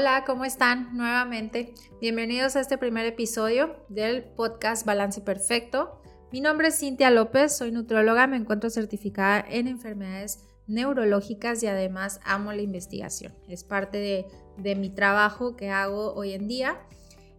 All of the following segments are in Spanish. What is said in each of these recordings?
Hola, ¿cómo están? Nuevamente, bienvenidos a este primer episodio del podcast Balance Perfecto. Mi nombre es Cintia López, soy nutrióloga, me encuentro certificada en enfermedades neurológicas y además amo la investigación. Es parte de, de mi trabajo que hago hoy en día.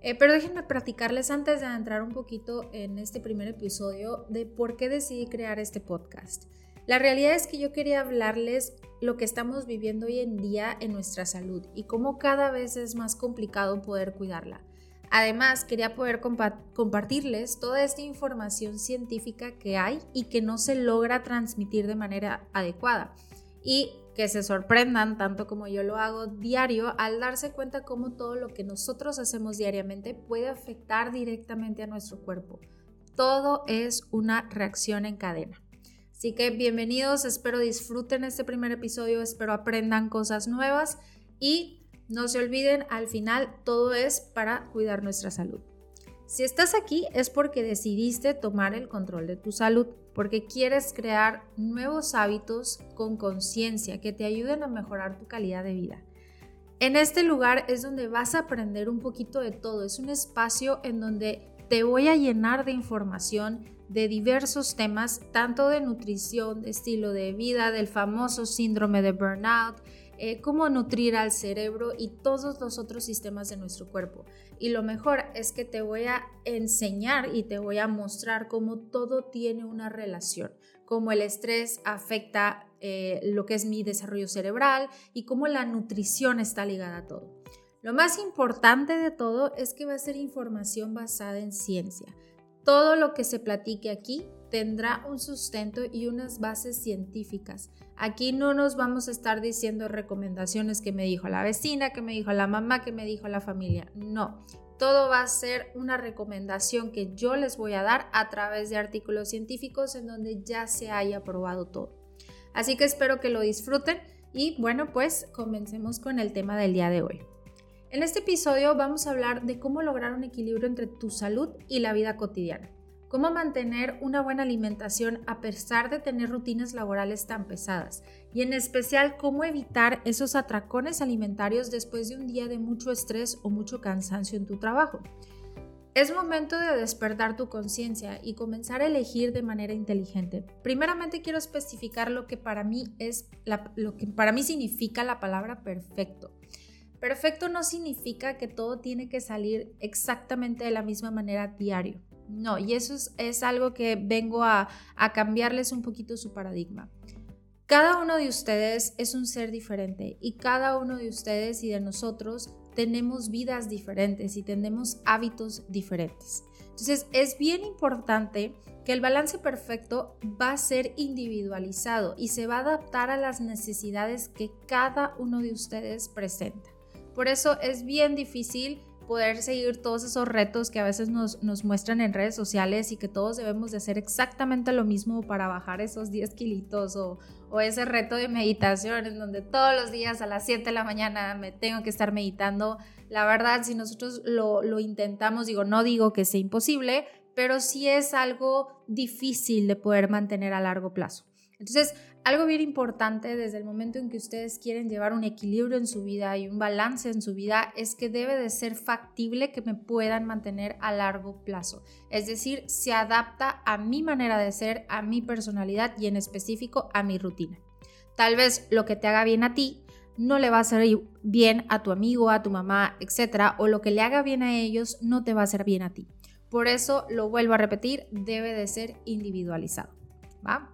Eh, pero déjenme platicarles antes de entrar un poquito en este primer episodio de por qué decidí crear este podcast. La realidad es que yo quería hablarles lo que estamos viviendo hoy en día en nuestra salud y cómo cada vez es más complicado poder cuidarla. Además, quería poder compartirles toda esta información científica que hay y que no se logra transmitir de manera adecuada. Y que se sorprendan tanto como yo lo hago diario al darse cuenta cómo todo lo que nosotros hacemos diariamente puede afectar directamente a nuestro cuerpo. Todo es una reacción en cadena. Así que bienvenidos, espero disfruten este primer episodio, espero aprendan cosas nuevas y no se olviden, al final todo es para cuidar nuestra salud. Si estás aquí es porque decidiste tomar el control de tu salud, porque quieres crear nuevos hábitos con conciencia que te ayuden a mejorar tu calidad de vida. En este lugar es donde vas a aprender un poquito de todo, es un espacio en donde te voy a llenar de información de diversos temas, tanto de nutrición, de estilo de vida, del famoso síndrome de burnout, eh, cómo nutrir al cerebro y todos los otros sistemas de nuestro cuerpo. Y lo mejor es que te voy a enseñar y te voy a mostrar cómo todo tiene una relación, cómo el estrés afecta eh, lo que es mi desarrollo cerebral y cómo la nutrición está ligada a todo. Lo más importante de todo es que va a ser información basada en ciencia. Todo lo que se platique aquí tendrá un sustento y unas bases científicas. Aquí no nos vamos a estar diciendo recomendaciones que me dijo la vecina, que me dijo la mamá, que me dijo la familia. No, todo va a ser una recomendación que yo les voy a dar a través de artículos científicos en donde ya se haya probado todo. Así que espero que lo disfruten y bueno, pues comencemos con el tema del día de hoy. En este episodio vamos a hablar de cómo lograr un equilibrio entre tu salud y la vida cotidiana. Cómo mantener una buena alimentación a pesar de tener rutinas laborales tan pesadas. Y en especial cómo evitar esos atracones alimentarios después de un día de mucho estrés o mucho cansancio en tu trabajo. Es momento de despertar tu conciencia y comenzar a elegir de manera inteligente. Primeramente quiero especificar lo que para mí es lo que para mí significa la palabra perfecto. Perfecto no significa que todo tiene que salir exactamente de la misma manera diario. No, y eso es, algo que vengo a, a cambiarles un poquito su paradigma. Cada uno de ustedes es un ser diferente y cada uno de ustedes y de nosotros tenemos vidas diferentes y tenemos hábitos diferentes. Entonces es bien importante que el balance perfecto va a ser individualizado y se va a adaptar a las necesidades que cada uno de ustedes presenta. Por eso es bien difícil poder seguir todos esos retos que a veces nos, muestran en redes sociales y que todos debemos de hacer exactamente lo mismo para bajar esos 10 kilitos o, ese reto de meditación en donde todos los días a las 7 de la mañana me tengo que estar meditando. La verdad, si nosotros lo, lo intentamos, digo, no digo que sea imposible, pero sí es algo difícil de poder mantener a largo plazo. Entonces, algo bien importante desde el momento en que ustedes quieren llevar un equilibrio en su vida y un balance en su vida es que debe de ser factible que me puedan mantener a largo plazo. Es decir, se adapta a mi manera de ser, a mi personalidad y en específico a mi rutina. Tal vez lo que te haga bien a ti no le va a hacer bien a tu amigo, a tu mamá, etcétera, o lo que le haga bien a ellos no te va a hacer bien a ti. Por eso lo vuelvo a repetir, debe de ser individualizado. ¿Va?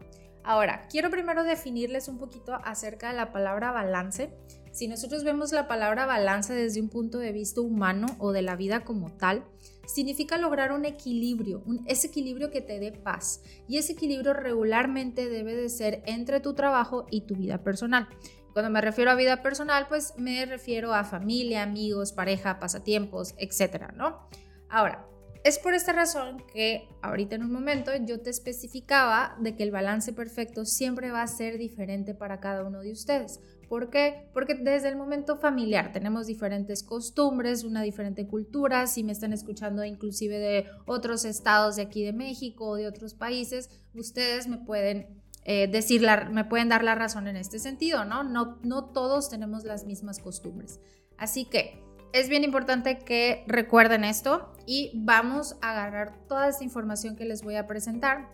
Ahora, quiero primero definirles un poquito acerca de la palabra balance. Si nosotros vemos la palabra balance desde un punto de vista humano o de la vida como tal, significa lograr un equilibrio, un, ese equilibrio que te dé paz. Y ese equilibrio regularmente debe de ser entre tu trabajo y tu vida personal. Cuando me refiero a vida personal, pues me refiero a familia, amigos, pareja, pasatiempos, etcétera, ¿no? Ahora, es por esta razón que ahorita en un momento yo te especificaba de que el balance perfecto siempre va a ser diferente para cada uno de ustedes. ¿Por qué? Porque desde el momento familiar tenemos diferentes costumbres, una diferente cultura. Si me están escuchando inclusive de otros estados de aquí de México o de otros países, ustedes me pueden eh, decir, me pueden dar la razón en este sentido. ¿no? No todos tenemos las mismas costumbres. Así que es bien importante que recuerden esto y vamos a agarrar toda esta información que les voy a presentar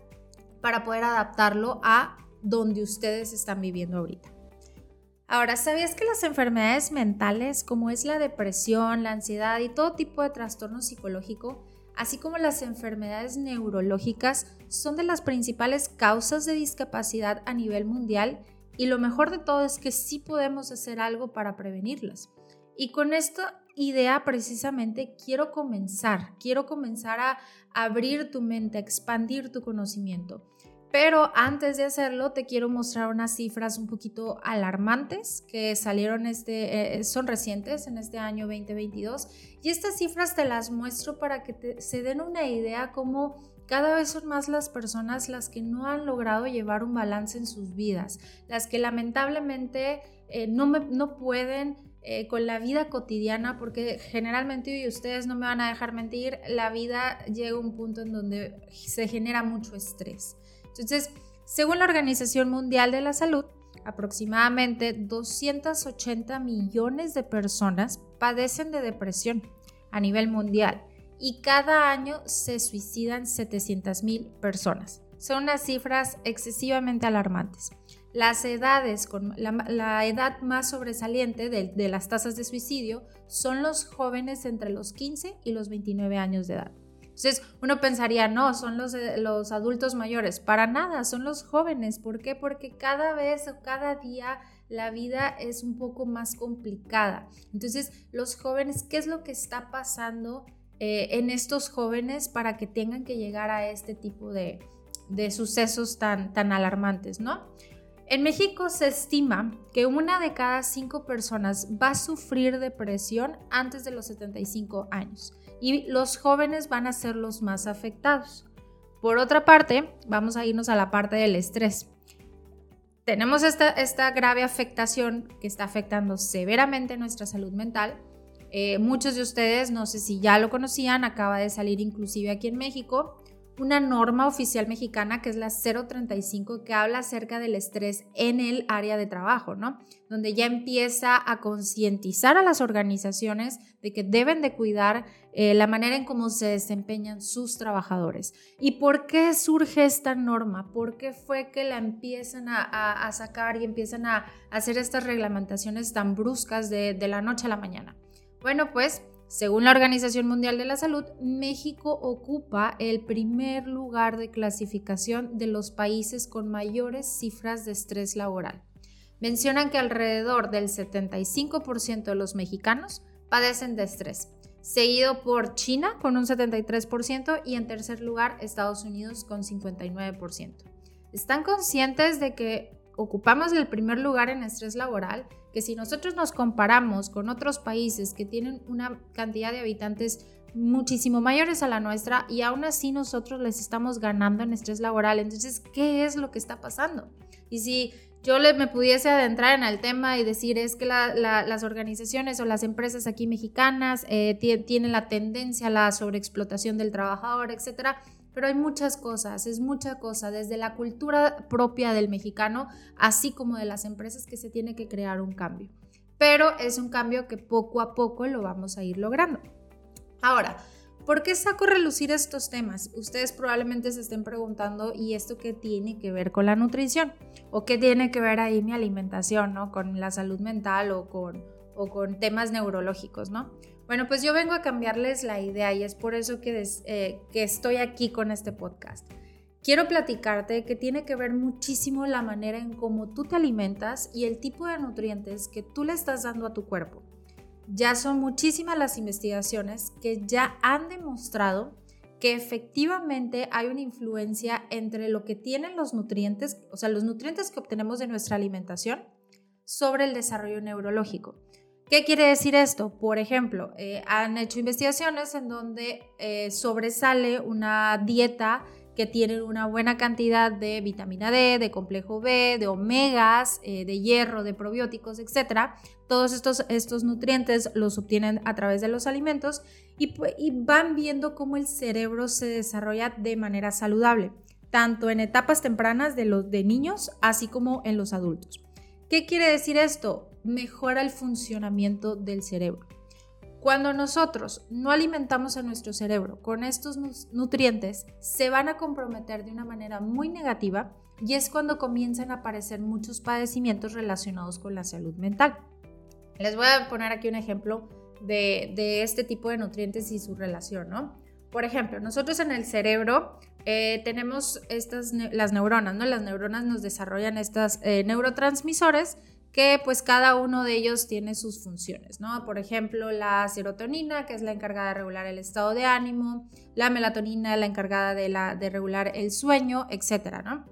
para poder adaptarlo a donde ustedes están viviendo ahorita. Ahora, ¿sabías que las enfermedades mentales, como es la depresión, la ansiedad y todo tipo de trastorno psicológico, así como las enfermedades neurológicas, son de las principales causas de discapacidad a nivel mundial y lo mejor de todo es que sí podemos hacer algo para prevenirlas? Y con esta idea precisamente quiero comenzar, quiero comenzar a abrir tu mente, a expandir tu conocimiento. Pero antes de hacerlo, te quiero mostrar unas cifras un poquito alarmantes que salieron este, eh, son recientes en este año 2022. Y estas cifras te las muestro para que se den una idea cómo cada vez son más las personas las que no han logrado llevar un balance en sus vidas, las que lamentablemente eh, no, no pueden eh, con la vida cotidiana, porque generalmente, y ustedes no me van a dejar mentir, la vida llega a un punto en donde se genera mucho estrés. Entonces, según la Organización Mundial de la Salud, aproximadamente 280 millones de personas padecen de depresión a nivel mundial y cada año se suicidan 700 mil personas. Son unas cifras excesivamente alarmantes. Las edades, con la, edad más sobresaliente de, las tasas de suicidio son los jóvenes entre los 15 y los 29 años de edad. Entonces uno pensaría, no, son los, eh, los adultos mayores. Para nada, son los jóvenes. ¿Por qué? Porque cada vez o cada día la vida es un poco más complicada. Entonces los jóvenes, ¿qué es lo que está pasando eh, en estos jóvenes para que tengan que llegar a este tipo de, de sucesos tan, tan alarmantes, ¿no? En México se estima que una de cada cinco personas va a sufrir depresión antes de los 75 años y los jóvenes van a ser los más afectados. Por otra parte, vamos a irnos a la parte del estrés. Tenemos esta, esta grave afectación que está afectando severamente nuestra salud mental. Eh, muchos de ustedes, no sé si ya lo conocían, acaba de salir inclusive aquí en México una norma oficial mexicana que es la 035 que habla acerca del estrés en el área de trabajo, ¿no? Donde ya empieza a concientizar a las organizaciones de que deben de cuidar eh, la manera en cómo se desempeñan sus trabajadores. ¿Y por qué surge esta norma? ¿Por qué fue que la empiezan a, sacar y empiezan a hacer estas reglamentaciones tan bruscas de, de la noche a la mañana? Bueno, pues según la Organización Mundial de la Salud, México ocupa el primer lugar de clasificación de los países con mayores cifras de estrés laboral. Mencionan que alrededor del 75% de los mexicanos padecen de estrés, seguido por China con un 73% y en tercer lugar Estados Unidos con 59%. ¿Están conscientes de que ocupamos el primer lugar en estrés laboral? Que si nosotros nos comparamos con otros países que tienen una cantidad de habitantes muchísimo mayores a la nuestra y aún así nosotros les estamos ganando en estrés laboral. Entonces, ¿qué es lo que está pasando? Y si yo le, me pudiese adentrar en el tema y decir es que las organizaciones o las empresas aquí mexicanas eh, tienen la tendencia a la sobreexplotación del trabajador, etcétera, pero hay muchas cosas, es mucha cosa, desde la cultura propia del mexicano, así como de las empresas que se tiene que crear un cambio. Pero es un cambio que poco a poco lo vamos a ir logrando. Ahora, ¿por qué saco a relucir estos temas? Ustedes probablemente se estén preguntando, ¿y esto qué tiene que ver con la nutrición? ¿O qué tiene que ver ahí mi alimentación, ¿no? Con la salud mental o con, o con temas neurológicos, ¿no? Bueno, pues yo vengo a cambiarles la idea y es por eso que, eh, que estoy aquí con este podcast. Quiero platicarte que tiene que ver muchísimo la manera en cómo tú te alimentas y el tipo de nutrientes que tú le estás dando a tu cuerpo. Ya son muchísimas las investigaciones que ya han demostrado que efectivamente hay una influencia entre lo que tienen los nutrientes, o sea, los nutrientes que obtenemos de nuestra alimentación, sobre el desarrollo neurológico. ¿Qué quiere decir esto? Por ejemplo, eh, han hecho investigaciones en donde eh, sobresale una dieta que tiene una buena cantidad de vitamina D, de complejo B, de omegas, eh, de hierro, de probióticos, etc. Todos estos, estos nutrientes los obtienen a través de los alimentos y, y van viendo cómo el cerebro se desarrolla de manera saludable, tanto en etapas tempranas de los de niños, así como en los adultos. ¿Qué quiere decir esto? Mejora el funcionamiento del cerebro. Cuando nosotros no alimentamos a nuestro cerebro con estos nutrientes, se van a comprometer de una manera muy negativa y es cuando comienzan a aparecer muchos padecimientos relacionados con la salud mental. Les voy a poner aquí un ejemplo de, este tipo de nutrientes y su relación, ¿no? Por ejemplo, nosotros en el cerebro eh, tenemos estas, las neuronas, ¿no? Las neuronas nos desarrollan estos eh, neurotransmisores que pues cada uno de ellos tiene sus funciones, ¿no? Por ejemplo, la serotonina, que es la encargada de regular el estado de ánimo, la melatonina, la encargada de, la, de regular el sueño, etcétera, ¿no?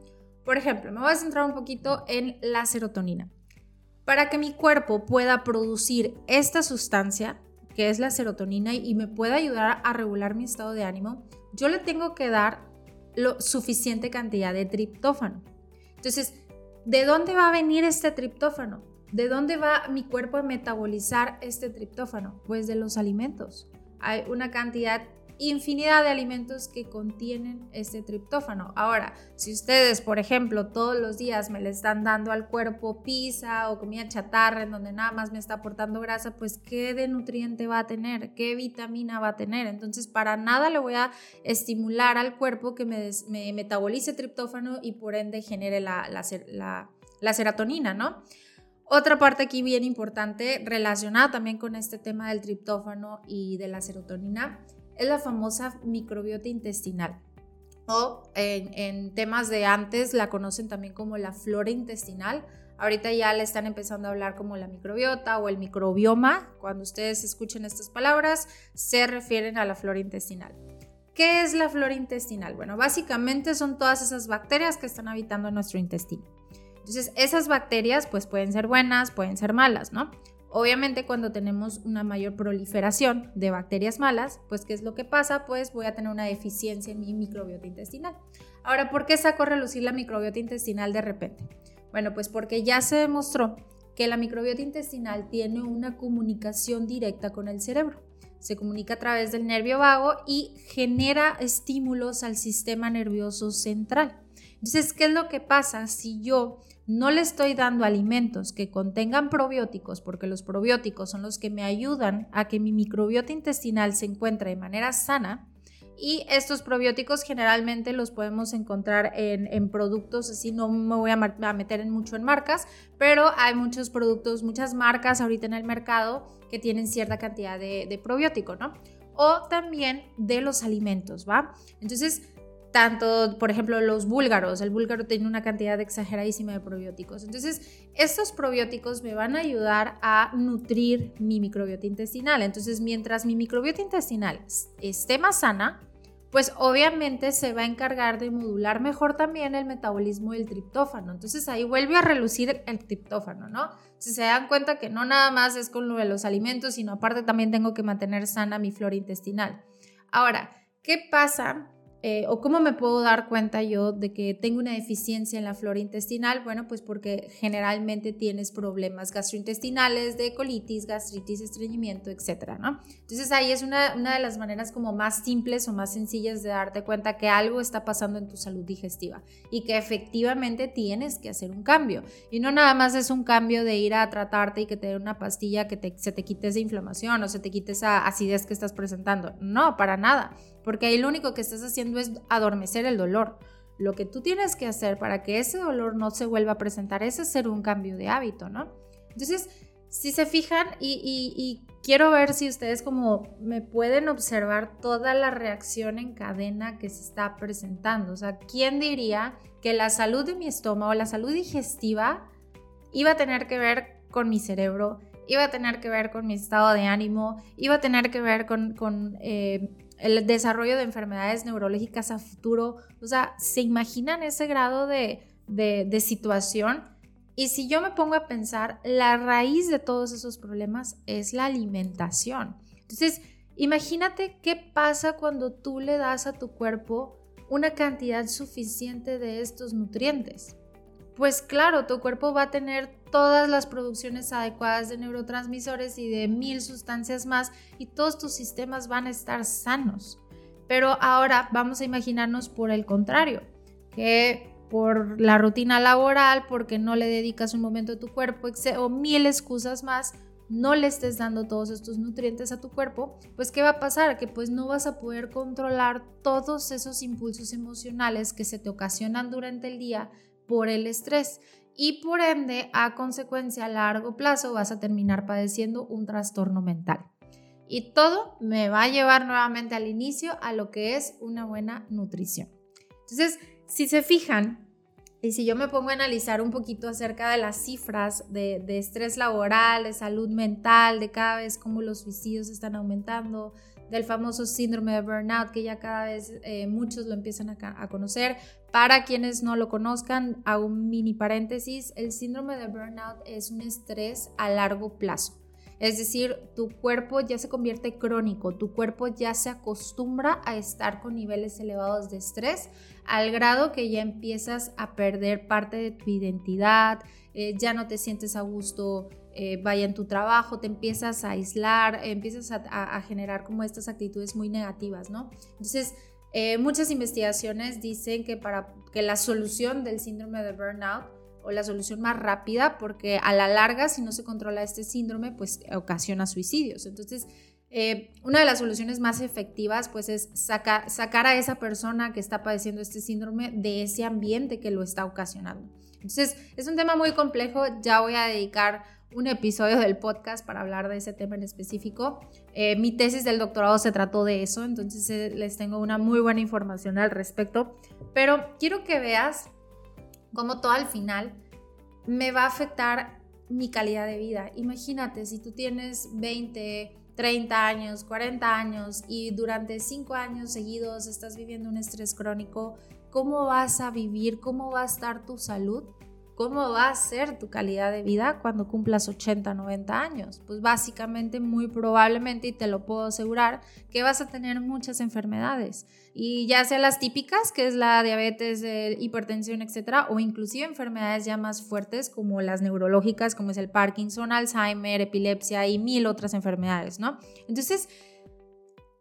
Por ejemplo, me voy a centrar un poquito en la serotonina. Para que mi cuerpo pueda producir esta sustancia, que es la serotonina, y me pueda ayudar a regular mi estado de ánimo, yo le tengo que dar lo suficiente cantidad de triptófano. Entonces, ¿De dónde va a venir este triptófano? ¿De dónde va mi cuerpo a metabolizar este triptófano? Pues de los alimentos. Hay una cantidad infinidad de alimentos que contienen este triptófano. Ahora, si ustedes, por ejemplo, todos los días me le están dando al cuerpo pizza o comida chatarra en donde nada más me está aportando grasa, pues ¿qué de nutriente va a tener? ¿Qué vitamina va a tener? Entonces, para nada le voy a estimular al cuerpo que me, metabolice triptófano y por ende genere la, la serotonina, ¿no? Otra parte aquí bien importante relacionada también con este tema del triptófano y de la serotonina es la famosa microbiota intestinal. O en, temas de antes la conocen también como la flora intestinal. Ahorita ya le están empezando a hablar como la microbiota o el microbioma. Cuando ustedes escuchen estas palabras, se refieren a la flora intestinal. ¿Qué es la flora intestinal? Bueno, básicamente son todas esas bacterias que están habitando nuestro intestino. Entonces, esas bacterias pues pueden ser buenas, pueden ser malas, ¿no? Obviamente cuando tenemos una mayor proliferación de bacterias malas, pues ¿qué es lo que pasa? Pues voy a tener una deficiencia en mi microbiota intestinal. Ahora, ¿por qué saco a relucir la microbiota intestinal de repente? Bueno, pues porque ya se demostró que la microbiota intestinal tiene una comunicación directa con el cerebro. Se comunica a través del nervio vago y genera estímulos al sistema nervioso central. Entonces, ¿qué es lo que pasa si yo no le estoy dando alimentos que contengan probióticos, porque los probióticos son los que me ayudan a que mi microbiota intestinal se encuentre de manera sana. Y estos probióticos generalmente los podemos encontrar en, productos, así no me voy a, meter en mucho en marcas, pero hay muchos productos, muchas marcas ahorita en el mercado que tienen cierta cantidad de, de probiótico, ¿no? O también de los alimentos, ¿va? Entonces, tanto, por ejemplo, los búlgaros. El búlgaro tiene una cantidad exageradísima de probióticos. Entonces, estos probióticos me van a ayudar a nutrir mi microbiota intestinal. Entonces, mientras mi microbiota intestinal esté más sana, pues obviamente se va a encargar de modular mejor también el metabolismo del triptófano. Entonces ahí vuelve a relucir el triptófano, ¿no? Si se dan cuenta que no nada más es con lo de los alimentos, sino aparte también tengo que mantener sana mi flora intestinal. Ahora, ¿qué pasa eh, ¿O cómo me puedo dar cuenta yo de que tengo una deficiencia en la flora intestinal? Bueno, pues porque generalmente tienes problemas gastrointestinales, de colitis, gastritis, estreñimiento, etcétera, ¿no? Entonces ahí es una, una de las maneras como más simples o más sencillas de darte cuenta que algo está pasando en tu salud digestiva y que efectivamente tienes que hacer un cambio. Y no nada más es un cambio de ir a tratarte y que te dé una pastilla que se te quite esa inflamación o se te quite esa acidez que estás presentando. No, para nada porque ahí lo único que estás haciendo es adormecer el dolor. Lo que tú tienes que hacer para que ese dolor no se vuelva a presentar es hacer un cambio de hábito, ¿no? Entonces, si se fijan y, quiero ver si ustedes como me pueden observar toda la reacción en cadena que se está presentando. O sea, ¿quién diría que la salud de mi estómago, la salud digestiva, iba a tener que ver con mi cerebro, iba a tener que ver con mi estado de ánimo, iba a tener que ver con, eh, el desarrollo de enfermedades neurológicas a futuro. O sea, ¿se imaginan ese grado de, de, situación? Y si yo me pongo a pensar, la raíz de todos esos problemas es la alimentación. Entonces, imagínate qué pasa cuando tú le das a tu cuerpo una cantidad suficiente de estos nutrientes. Pues claro, tu cuerpo va a tener todas las producciones adecuadas de neurotransmisores y de mil sustancias más y todos tus sistemas van a estar sanos. Pero ahora vamos a imaginarnos por el contrario, que por la rutina laboral, porque no le dedicas un momento a tu cuerpo o mil excusas más, no le estés dando todos estos nutrientes a tu cuerpo, pues ¿qué va a pasar? Que pues no vas a poder controlar todos esos impulsos emocionales que se te ocasionan durante el día por el estrés y por ende a consecuencia a largo plazo vas a terminar padeciendo un trastorno mental. Y todo me va a llevar nuevamente al inicio a lo que es una buena nutrición. Entonces, si se fijan, y si yo me pongo a analizar un poquito acerca de las cifras de, estrés laboral, de salud mental, de cada vez cómo los suicidios están aumentando, del famoso síndrome de burnout, que ya cada vez eh, muchos lo empiezan a, conocer. Para quienes no lo conozcan, hago un mini paréntesis, el síndrome de burnout es un estrés a largo plazo. Es decir, tu cuerpo ya se convierte crónico, tu cuerpo ya se acostumbra a estar con niveles elevados de estrés al grado que ya empiezas a perder parte de tu identidad, eh, ya no te sientes a gusto eh, vaya en tu trabajo, te empiezas a aislar, empiezas a, generar como estas actitudes muy negativas, ¿no? Entonces, eh, muchas investigaciones dicen que para que la solución del síndrome de burnout o la solución más rápida, porque a la larga, si no se controla este síndrome, pues ocasiona suicidios. Entonces, eh, una de las soluciones más efectivas, pues, es sacar, sacar a esa persona que está padeciendo este síndrome de ese ambiente que lo está ocasionando. Entonces, es un tema muy complejo, ya voy a dedicar un episodio del podcast para hablar de ese tema en específico. Eh, mi tesis del doctorado se trató de eso, entonces eh, les tengo una muy buena información al respecto, pero quiero que veas como todo al final me va a afectar mi calidad de vida. Imagínate, si tú tienes 20, 30 años, 40 años y durante 5 años seguidos estás viviendo un estrés crónico, ¿cómo vas a vivir? ¿Cómo va a estar tu salud? ¿Cómo va a ser tu calidad de vida cuando cumplas 80, 90 años? Pues básicamente, muy probablemente, y te lo puedo asegurar, que vas a tener muchas enfermedades. Y ya sea las típicas, que es la diabetes, hipertensión, etcétera, o inclusive enfermedades ya más fuertes como las neurológicas, como es el Parkinson, Alzheimer, epilepsia y mil otras enfermedades, ¿no? Entonces,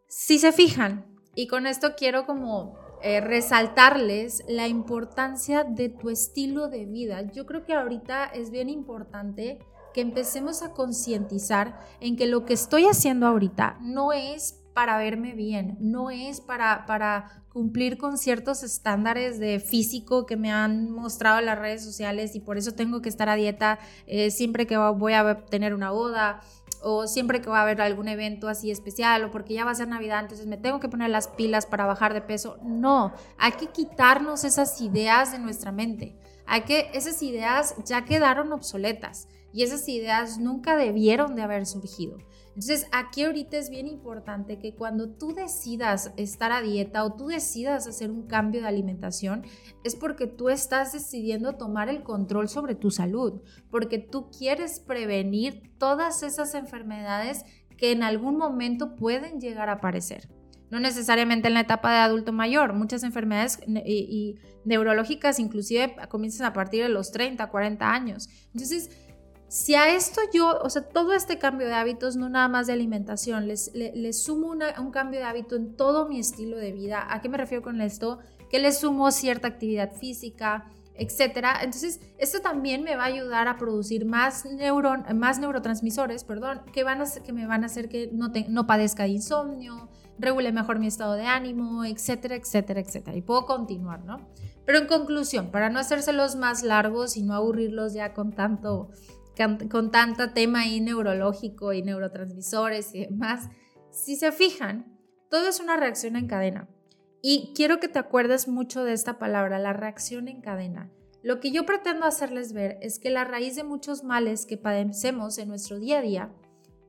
si se fijan, y con esto quiero como eh, resaltarles la importancia de tu estilo de vida. Yo creo que ahorita es bien importante que empecemos a concientizar en que lo que estoy haciendo ahorita no es para verme bien, no es para, para cumplir con ciertos estándares de físico que me han mostrado las redes sociales y por eso tengo que estar a dieta eh, siempre que voy a tener una boda o siempre que va a haber algún evento así especial o porque ya va a ser Navidad, entonces me tengo que poner las pilas para bajar de peso. No, hay que quitarnos esas ideas de nuestra mente. Hay que esas ideas ya quedaron obsoletas y esas ideas nunca debieron de haber surgido. Entonces, aquí ahorita es bien importante que cuando tú decidas estar a dieta o tú decidas hacer un cambio de alimentación, es porque tú estás decidiendo tomar el control sobre tu salud, porque tú quieres prevenir todas esas enfermedades que en algún momento pueden llegar a aparecer. No necesariamente en la etapa de adulto mayor, muchas enfermedades neurológicas inclusive comienzan a partir de los 30, 40 años. Entonces, si a esto yo, o sea, todo este cambio de hábitos, no nada más de alimentación, les, sumo un cambio de hábito en todo mi estilo de vida. ¿A qué me refiero con esto? Que le sumo cierta actividad física, etcétera. Entonces, esto también me va a ayudar a producir más, más neurotransmisores, perdón, que, van a, que me van a hacer que no, no padezca de insomnio, regule mejor mi estado de ánimo, etcétera, etcétera, etcétera. Y puedo continuar, ¿no? Pero en conclusión, para no hacérselos más largos y no aburrirlos ya con tanto con tanto tema ahí neurológico y neurotransmisores y demás, si se fijan, todo es una reacción en cadena. Y quiero que te acuerdes mucho de esta palabra, la reacción en cadena. Lo que yo pretendo hacerles ver es que la raíz de muchos males que padecemos en nuestro día a día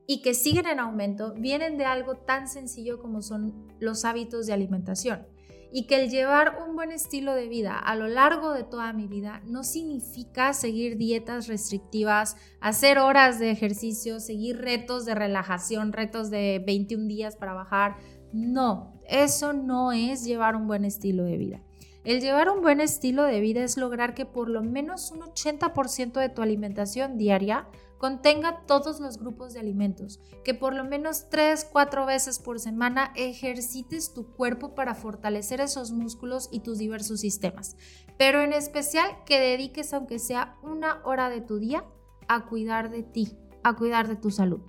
y que siguen en aumento vienen de algo tan sencillo como son los hábitos de alimentación y que el llevar un buen estilo de vida a lo largo de toda mi vida no significa seguir dietas restrictivas, hacer horas de ejercicio, seguir retos de relajación, retos de 21 días para bajar. No, eso no es llevar un buen estilo de vida. El llevar un buen estilo de vida es lograr que por lo menos un 80% de tu alimentación diaria contenga todos los grupos de alimentos, que por lo menos 3, 4 veces por semana ejercites tu cuerpo para fortalecer esos músculos y tus diversos sistemas, pero en especial que dediques aunque sea una hora de tu día a cuidar de ti, a cuidar de tu salud,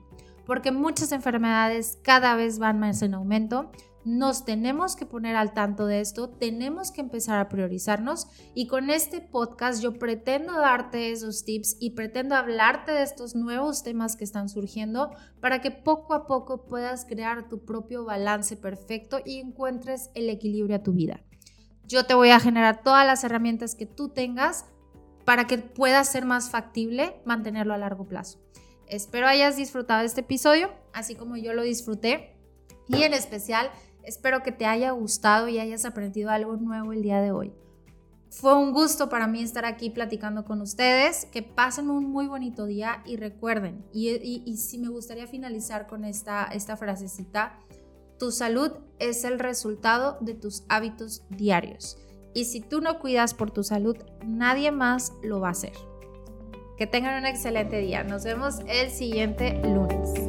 porque muchas enfermedades cada vez van más en aumento, nos tenemos que poner al tanto de esto, tenemos que empezar a priorizarnos y con este podcast yo pretendo darte esos tips y pretendo hablarte de estos nuevos temas que están surgiendo para que poco a poco puedas crear tu propio balance perfecto y encuentres el equilibrio a tu vida. Yo te voy a generar todas las herramientas que tú tengas para que pueda ser más factible mantenerlo a largo plazo. Espero hayas disfrutado este episodio, así como yo lo disfruté y en especial Espero que te haya gustado y hayas aprendido algo nuevo el día de hoy. Fue un gusto para mí estar aquí platicando con ustedes. Que pasen un muy bonito día y recuerden, y, si me gustaría finalizar con esta, esta frasecita, tu salud es el resultado de tus hábitos diarios. Y si tú no cuidas por tu salud, nadie más lo va a hacer. Que tengan un excelente día. Nos vemos el siguiente lunes.